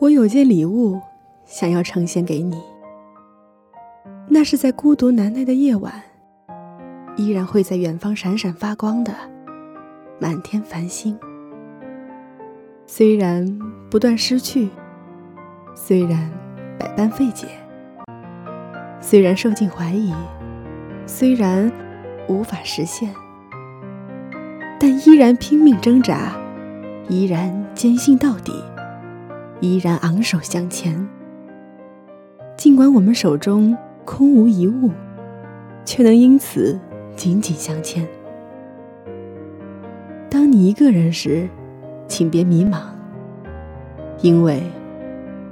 我有件礼物，想要呈现给你。那是在孤独难耐的夜晚，依然会在远方闪闪发光的满天繁星。虽然不断失去，虽然百般费解，虽然受尽怀疑，虽然无法实现，但依然拼命挣扎，依然坚信到底。依然昂首向前，尽管我们手中空无一物，却能因此紧紧相牵。当你一个人时，请别迷茫，因为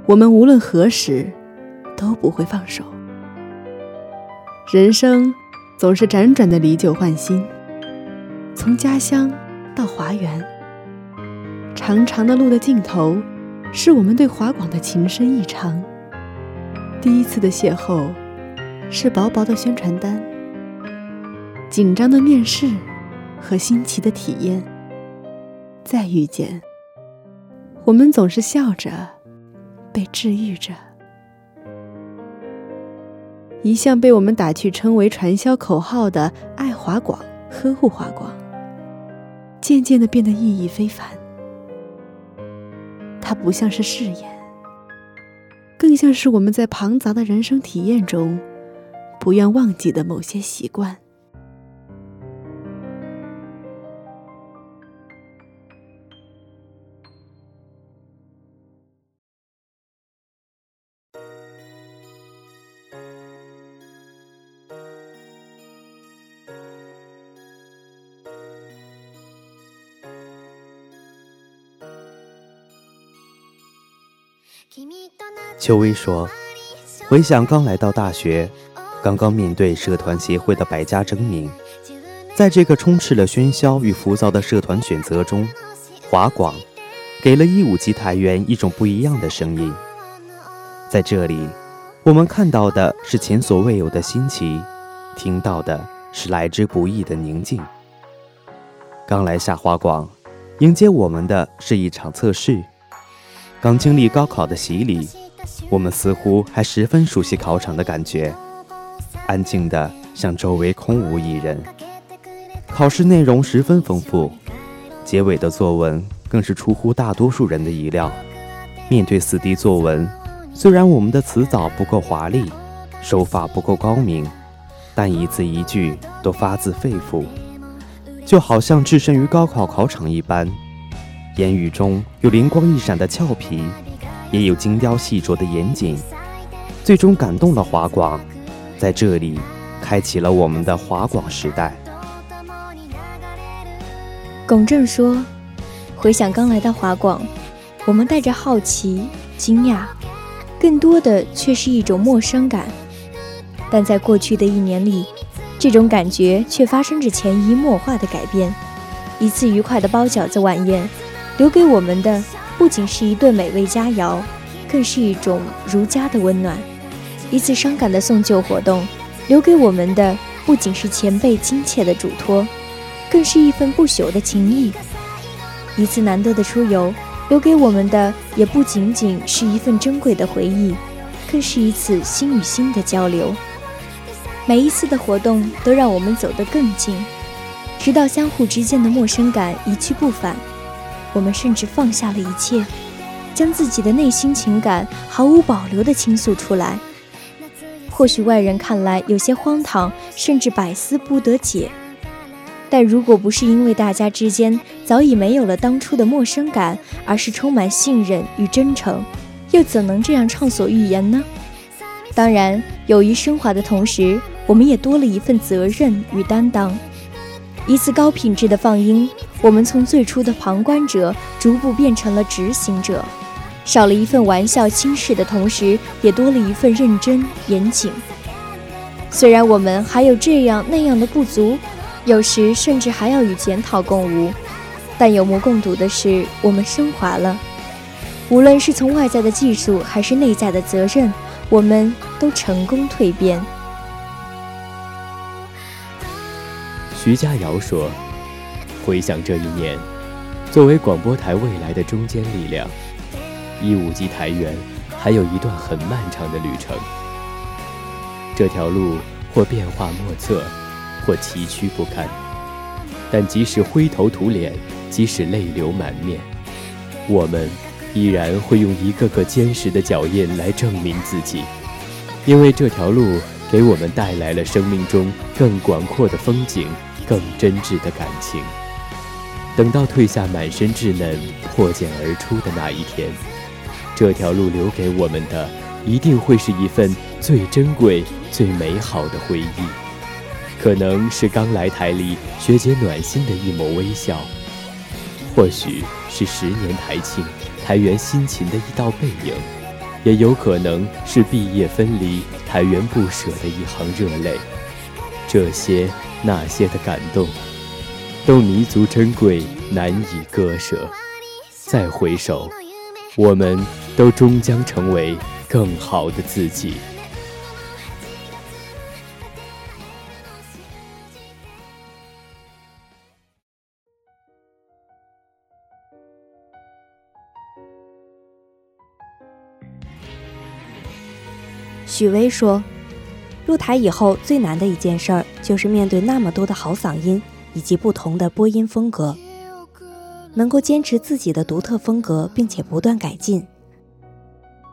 我们无论何时都不会放手。人生总是辗转的离旧换新，从家乡到华园，长长的路的尽头。是我们对华广的情深意长。第一次的邂逅，是薄薄的宣传单，紧张的面试和新奇的体验。再遇见，我们总是笑着，被治愈着。一向被我们打趣称为传销口号的“爱华广，呵护华广”，渐渐的变得意义非凡。它不像是誓言，更像是我们在庞杂的人生体验中不愿忘记的某些习惯。秋薇说：“回想刚来到大学，刚刚面对社团协会的百家争鸣，在这个充斥了喧嚣与浮躁的社团选择中，华广给了一五级台员一种不一样的声音。在这里，我们看到的是前所未有的新奇，听到的是来之不易的宁静。刚来下华广，迎接我们的是一场测试。”刚经历高考的洗礼，我们似乎还十分熟悉考场的感觉，安静的像周围空无一人。考试内容十分丰富，结尾的作文更是出乎大多数人的意料。面对四 D 作文，虽然我们的词藻不够华丽，手法不够高明，但一字一句都发自肺腑，就好像置身于高考考场一般。言语中有灵光一闪的俏皮，也有精雕细琢的严谨，最终感动了华广，在这里开启了我们的华广时代。龚正说：“回想刚来到华广，我们带着好奇、惊讶，更多的却是一种陌生感。但在过去的一年里，这种感觉却发生着潜移默化的改变。一次愉快的包饺子晚宴。”留给我们的不仅是一顿美味佳肴，更是一种如家的温暖。一次伤感的送旧活动，留给我们的不仅是前辈亲切的嘱托，更是一份不朽的情谊。一次难得的出游，留给我们的也不仅仅是一份珍贵的回忆，更是一次心与心的交流。每一次的活动都让我们走得更近，直到相互之间的陌生感一去不返。我们甚至放下了一切，将自己的内心情感毫无保留地倾诉出来。或许外人看来有些荒唐，甚至百思不得解。但如果不是因为大家之间早已没有了当初的陌生感，而是充满信任与真诚，又怎能这样畅所欲言呢？当然，友谊升华的同时，我们也多了一份责任与担当。一次高品质的放音。我们从最初的旁观者，逐步变成了执行者，少了一份玩笑轻视的同时，也多了一份认真严谨。虽然我们还有这样那样的不足，有时甚至还要与检讨共舞，但有目共睹的是，我们升华了。无论是从外在的技术，还是内在的责任，我们都成功蜕变。徐佳瑶说。回想这一年，作为广播台未来的中坚力量，一五级台员还有一段很漫长的旅程。这条路或变化莫测，或崎岖不堪，但即使灰头土脸，即使泪流满面，我们依然会用一个个坚实的脚印来证明自己，因为这条路给我们带来了生命中更广阔的风景，更真挚的感情。等到褪下满身稚嫩，破茧而出的那一天，这条路留给我们的，一定会是一份最珍贵、最美好的回忆。可能是刚来台里学姐暖心的一抹微笑，或许是十年台庆台员辛勤的一道背影，也有可能是毕业分离台员不舍的一行热泪。这些那些的感动。都弥足珍贵，难以割舍。再回首，我们都终将成为更好的自己。许巍说：“入台以后最难的一件事儿，就是面对那么多的好嗓音。”以及不同的播音风格，能够坚持自己的独特风格，并且不断改进。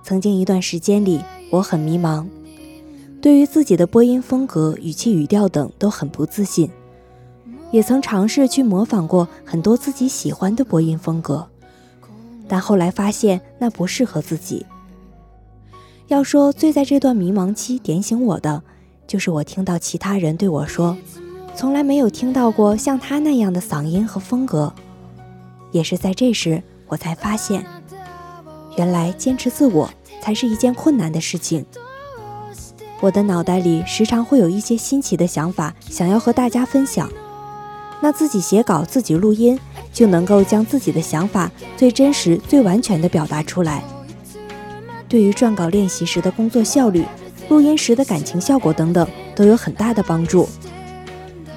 曾经一段时间里，我很迷茫，对于自己的播音风格、语气、语调等都很不自信，也曾尝试去模仿过很多自己喜欢的播音风格，但后来发现那不适合自己。要说最在这段迷茫期点醒我的，就是我听到其他人对我说。从来没有听到过像他那样的嗓音和风格，也是在这时我才发现，原来坚持自我才是一件困难的事情。我的脑袋里时常会有一些新奇的想法，想要和大家分享。那自己写稿、自己录音，就能够将自己的想法最真实、最完全地表达出来。对于撰稿练习时的工作效率、录音时的感情效果等等，都有很大的帮助。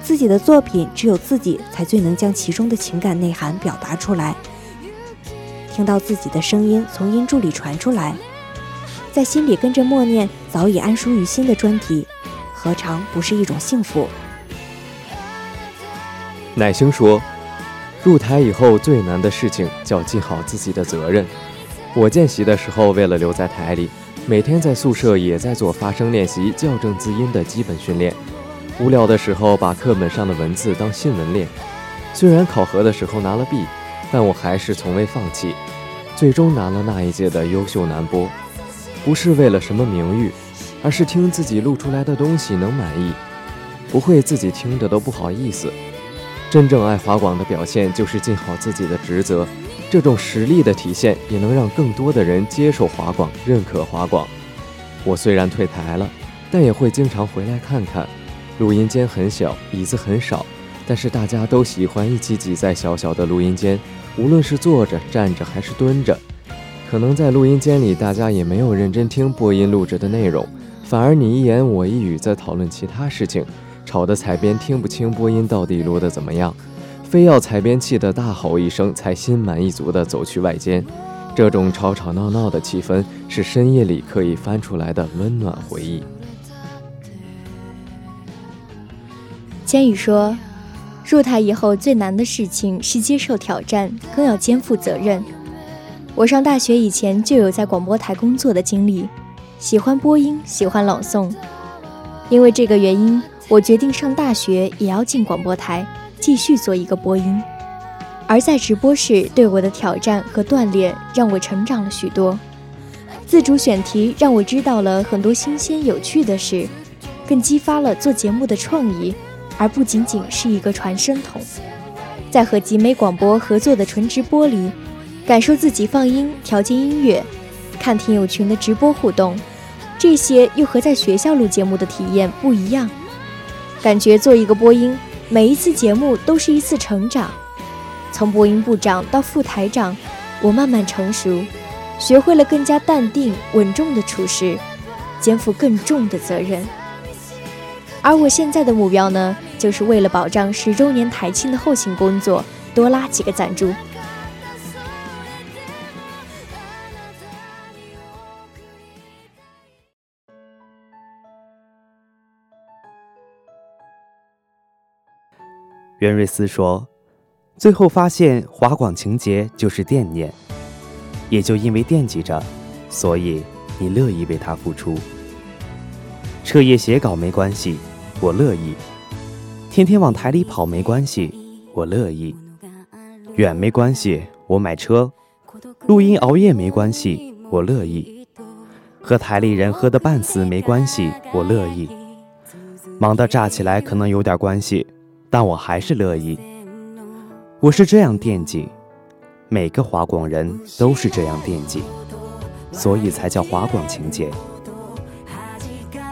自己的作品只有自己才最能将其中的情感内涵表达出来。听到自己的声音从音柱里传出来，在心里跟着默念早已安舒于心的专题，何尝不是一种幸福？乃星说：“入台以后最难的事情叫尽好自己的责任。我见习的时候，为了留在台里，每天在宿舍也在做发声练习、校正字音的基本训练。”无聊的时候，把课本上的文字当新闻练。虽然考核的时候拿了 B，但我还是从未放弃，最终拿了那一届的优秀男播。不是为了什么名誉，而是听自己录出来的东西能满意，不会自己听着都不好意思。真正爱华广的表现就是尽好自己的职责，这种实力的体现也能让更多的人接受华广、认可华广。我虽然退台了，但也会经常回来看看。录音间很小，椅子很少，但是大家都喜欢一起挤在小小的录音间，无论是坐着、站着还是蹲着。可能在录音间里，大家也没有认真听播音录制的内容，反而你一言我一语在讨论其他事情，吵得采编听不清播音到底录得怎么样，非要采编气得大吼一声才心满意足地走去外间。这种吵吵闹闹的气氛，是深夜里可以翻出来的温暖回忆。千羽说：“入台以后最难的事情是接受挑战，更要肩负责任。我上大学以前就有在广播台工作的经历，喜欢播音，喜欢朗诵。因为这个原因，我决定上大学也要进广播台，继续做一个播音。而在直播室对我的挑战和锻炼，让我成长了许多。自主选题让我知道了很多新鲜有趣的事，更激发了做节目的创意。”而不仅仅是一个传声筒，在和集美广播合作的纯直播里，感受自己放音、调节音乐、看听友群的直播互动，这些又和在学校录节目的体验不一样。感觉做一个播音，每一次节目都是一次成长。从播音部长到副台长，我慢慢成熟，学会了更加淡定稳重的处事，肩负更重的责任。而我现在的目标呢，就是为了保障十周年台庆的后勤工作，多拉几个赞助。袁瑞斯说：“最后发现华广情节就是惦念，也就因为惦记着，所以你乐意为他付出。”彻夜写稿没关系，我乐意；天天往台里跑没关系，我乐意；远没关系，我买车；录音熬夜没关系，我乐意；和台里人喝得半死没关系，我乐意；忙到炸起来可能有点关系。”但我还是乐意。我是这样惦记，每个华广人都是这样惦记，所以才叫华广情节。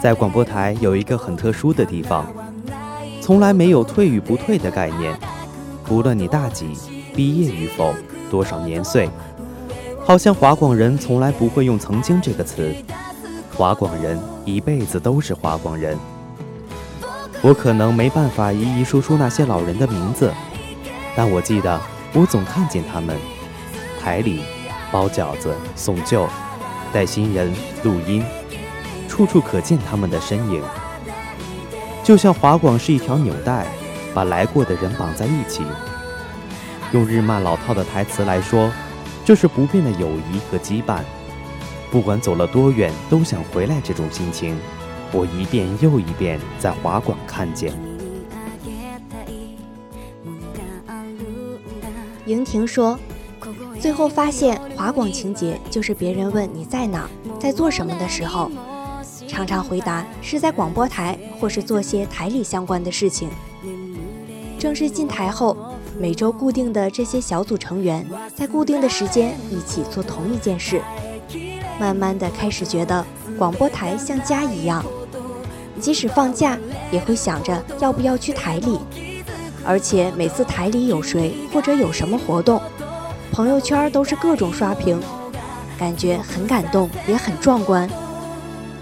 在广播台有一个很特殊的地方，从来没有退与不退的概念。无论你大几、毕业与否、多少年岁，好像华广人从来不会用“曾经”这个词。华广人一辈子都是华广人。我可能没办法一一说出那些老人的名字，但我记得我总看见他们，台里包饺子、送旧、带新人、录音，处处可见他们的身影。就像华广是一条纽带，把来过的人绑在一起。用日漫老套的台词来说，就是不变的友谊和羁绊。不管走了多远，都想回来这种心情。我一遍又一遍在华广看见。莹婷说：“最后发现华广情节就是别人问你在哪，在做什么的时候，常常回答是在广播台或是做些台里相关的事情。正式进台后，每周固定的这些小组成员在固定的时间一起做同一件事，慢慢的开始觉得广播台像家一样。”即使放假，也会想着要不要去台里，而且每次台里有谁或者有什么活动，朋友圈都是各种刷屏，感觉很感动，也很壮观，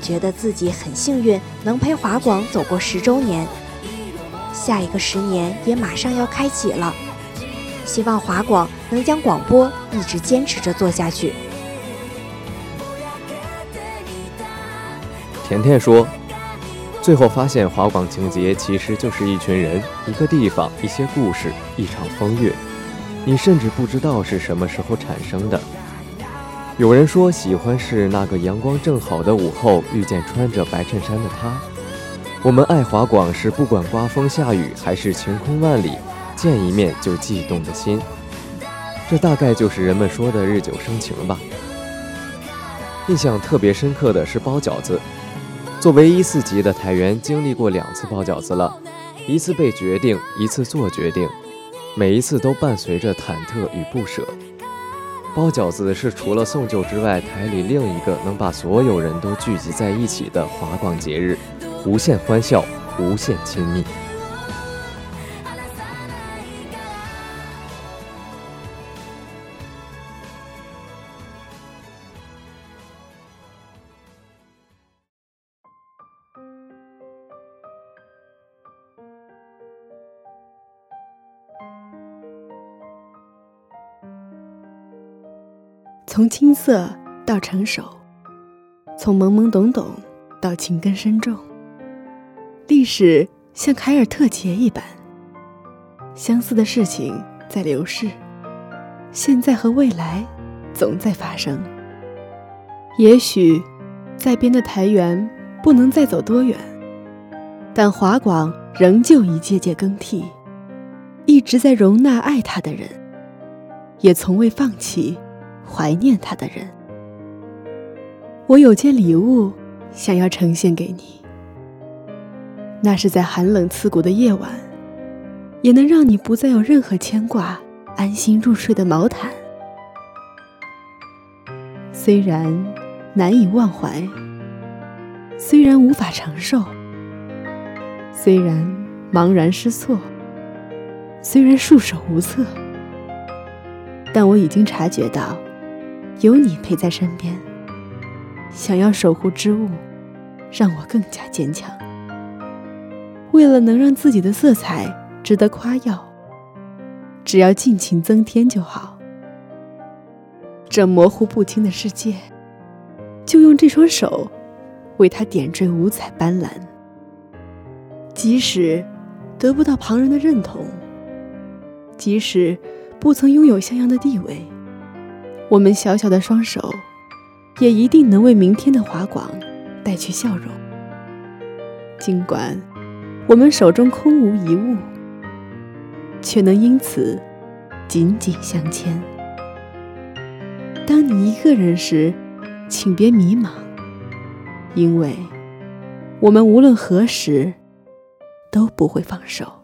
觉得自己很幸运能陪华广走过十周年，下一个十年也马上要开启了，希望华广能将广播一直坚持着做下去。甜甜说。最后发现，华广情节其实就是一群人、一个地方、一些故事、一场风月。你甚至不知道是什么时候产生的。有人说，喜欢是那个阳光正好的午后，遇见穿着白衬衫的他。我们爱华广是不管刮风下雨还是晴空万里，见一面就悸动的心。这大概就是人们说的日久生情吧。印象特别深刻的是包饺子。作为一四级的台员，经历过两次包饺子了，一次被决定，一次做决定，每一次都伴随着忐忑与不舍。包饺子是除了送旧之外，台里另一个能把所有人都聚集在一起的华广节日，无限欢笑，无限亲密。从青涩到成熟，从懵懵懂懂到情根深重，历史像凯尔特节一般，相似的事情在流逝，现在和未来总在发生。也许在编的台缘不能再走多远，但华广仍旧一届届更替，一直在容纳爱他的人，也从未放弃。怀念他的人，我有件礼物想要呈现给你。那是在寒冷刺骨的夜晚，也能让你不再有任何牵挂、安心入睡的毛毯。虽然难以忘怀，虽然无法承受，虽然茫然失措，虽然束手无策，但我已经察觉到。有你陪在身边，想要守护之物，让我更加坚强。为了能让自己的色彩值得夸耀，只要尽情增添就好。这模糊不清的世界，就用这双手为它点缀五彩斑斓。即使得不到旁人的认同，即使不曾拥有像样的地位，我们小小的双手，也一定能为明天的华广带去笑容。尽管我们手中空无一物，却能因此紧紧相牵。当你一个人时，请别迷茫，因为我们无论何时都不会放手。